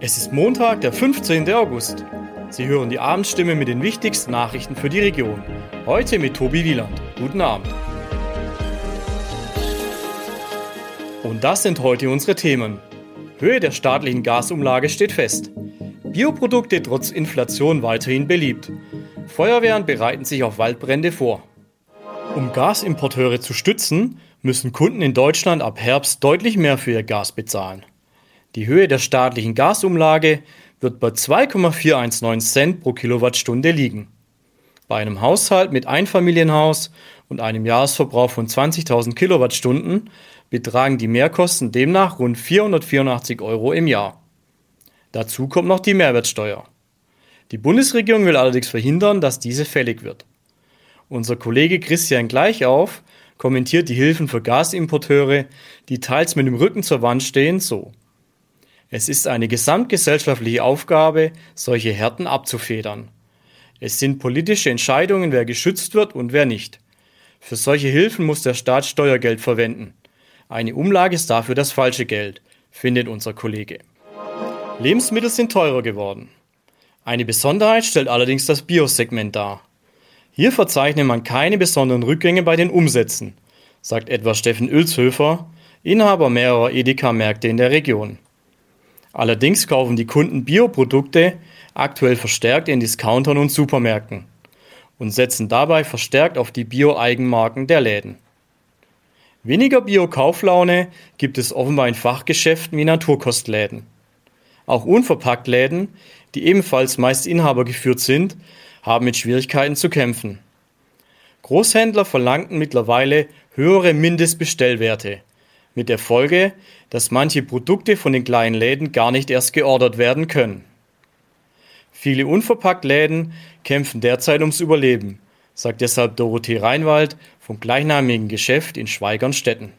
Es ist Montag, der 15. August. Sie hören die Abendstimme mit den wichtigsten Nachrichten für die Region. Heute mit Tobi Wieland. Guten Abend. Und das sind heute unsere Themen. Höhe der staatlichen Gasumlage steht fest. Bioprodukte trotz Inflation weiterhin beliebt. Feuerwehren bereiten sich auf Waldbrände vor. Um Gasimporteure zu stützen, müssen Kunden in Deutschland ab Herbst deutlich mehr für ihr Gas bezahlen. Die Höhe der staatlichen Gasumlage wird bei 2,419 Cent pro Kilowattstunde liegen. Bei einem Haushalt mit Einfamilienhaus und einem Jahresverbrauch von 20.000 Kilowattstunden betragen die Mehrkosten demnach rund 484 Euro im Jahr. Dazu kommt noch die Mehrwertsteuer. Die Bundesregierung will allerdings verhindern, dass diese fällig wird. Unser Kollege Christian Gleichauf kommentiert die Hilfen für Gasimporteure, die teils mit dem Rücken zur Wand stehen, so. Es ist eine gesamtgesellschaftliche Aufgabe, solche Härten abzufedern. Es sind politische Entscheidungen, wer geschützt wird und wer nicht. Für solche Hilfen muss der Staat Steuergeld verwenden. Eine Umlage ist dafür das falsche Geld, findet unser Kollege. Lebensmittel sind teurer geworden. Eine Besonderheit stellt allerdings das Biosegment dar. Hier verzeichnet man keine besonderen Rückgänge bei den Umsätzen, sagt etwa Steffen Ölzhöfer, Inhaber mehrerer Edeka-Märkte in der Region. Allerdings kaufen die Kunden Bioprodukte aktuell verstärkt in Discountern und Supermärkten und setzen dabei verstärkt auf die Bio-Eigenmarken der Läden. Weniger Bio-Kauflaune gibt es offenbar in Fachgeschäften wie Naturkostläden. Auch Unverpacktläden, die ebenfalls meist Inhaber geführt sind, haben mit Schwierigkeiten zu kämpfen. Großhändler verlangten mittlerweile höhere Mindestbestellwerte, mit der Folge, dass manche Produkte von den kleinen Läden gar nicht erst geordert werden können. Viele Unverpacktläden kämpfen derzeit ums Überleben, sagt deshalb Dorothee Reinwald vom gleichnamigen Geschäft in Schweigernstetten.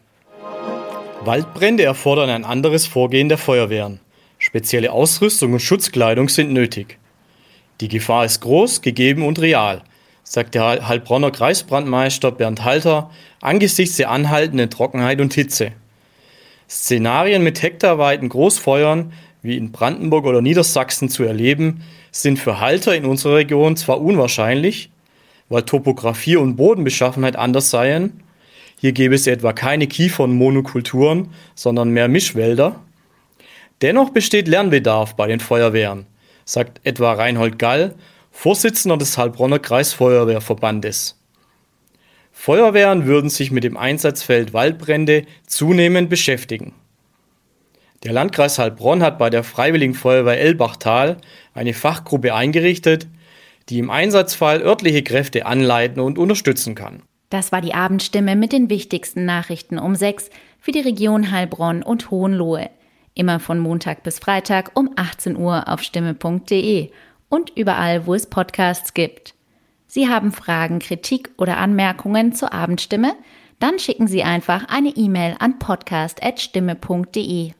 Waldbrände erfordern ein anderes Vorgehen der Feuerwehren. Spezielle Ausrüstung und Schutzkleidung sind nötig. Die Gefahr ist groß, gegeben und real, sagt der Heilbronner Kreisbrandmeister Bernd Halter angesichts der anhaltenden Trockenheit und Hitze. Szenarien mit hektarweiten Großfeuern wie in Brandenburg oder Niedersachsen zu erleben, sind für Halter in unserer Region zwar unwahrscheinlich, weil Topographie und Bodenbeschaffenheit anders seien. Hier gäbe es etwa keine Kiefernmonokulturen, sondern mehr Mischwälder. Dennoch besteht Lernbedarf bei den Feuerwehren sagt etwa Reinhold Gall, Vorsitzender des Heilbronner Kreisfeuerwehrverbandes. Feuerwehren würden sich mit dem Einsatzfeld Waldbrände zunehmend beschäftigen. Der Landkreis Heilbronn hat bei der Freiwilligen Feuerwehr Elbachtal eine Fachgruppe eingerichtet, die im Einsatzfall örtliche Kräfte anleiten und unterstützen kann. Das war die Abendstimme mit den wichtigsten Nachrichten um sechs für die Region Heilbronn und Hohenlohe. Immer von Montag bis Freitag um 18 Uhr auf stimme.de und überall, wo es Podcasts gibt. Sie haben Fragen, Kritik oder Anmerkungen zur Abendstimme? Dann schicken Sie einfach eine E-Mail an podcast.stimme.de.